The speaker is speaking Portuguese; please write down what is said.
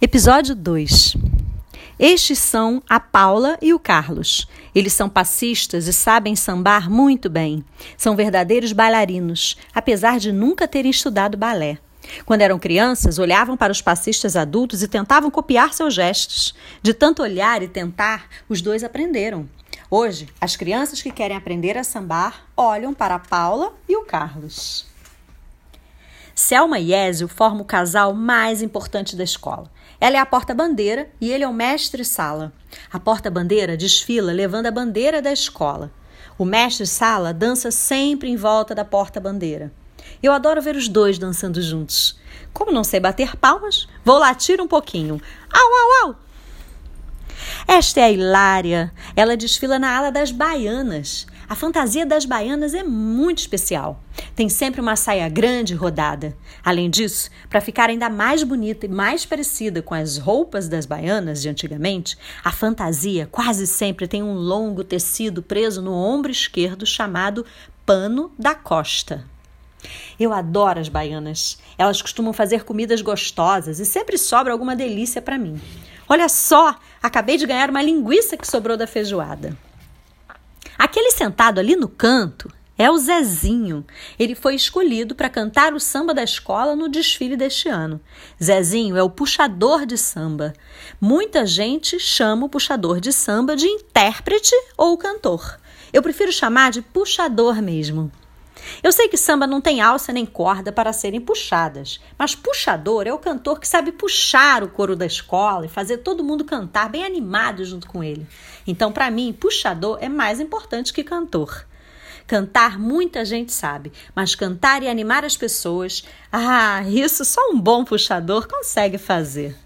Episódio 2 Estes são a Paula e o Carlos. Eles são passistas e sabem sambar muito bem. São verdadeiros bailarinos, apesar de nunca terem estudado balé. Quando eram crianças, olhavam para os passistas adultos e tentavam copiar seus gestos. De tanto olhar e tentar, os dois aprenderam. Hoje, as crianças que querem aprender a sambar olham para a Paula e o Carlos. Selma e Ézio formam o casal mais importante da escola. Ela é a porta-bandeira e ele é o mestre-sala. A porta-bandeira desfila levando a bandeira da escola. O mestre-sala dança sempre em volta da porta-bandeira. Eu adoro ver os dois dançando juntos. Como não sei bater palmas, vou latir um pouquinho. Au, au, au! Esta é a Hilária. Ela desfila na ala das baianas. A fantasia das baianas é muito especial. Tem sempre uma saia grande rodada. Além disso, para ficar ainda mais bonita e mais parecida com as roupas das baianas de antigamente, a fantasia quase sempre tem um longo tecido preso no ombro esquerdo chamado pano da costa. Eu adoro as baianas. Elas costumam fazer comidas gostosas e sempre sobra alguma delícia para mim. Olha só, acabei de ganhar uma linguiça que sobrou da feijoada. Aquele sentado ali no canto é o Zezinho. Ele foi escolhido para cantar o samba da escola no desfile deste ano. Zezinho é o puxador de samba. Muita gente chama o puxador de samba de intérprete ou cantor. Eu prefiro chamar de puxador mesmo. Eu sei que samba não tem alça nem corda para serem puxadas, mas puxador é o cantor que sabe puxar o coro da escola e fazer todo mundo cantar bem animado junto com ele. Então, para mim, puxador é mais importante que cantor. Cantar muita gente sabe, mas cantar e animar as pessoas, ah, isso só um bom puxador consegue fazer.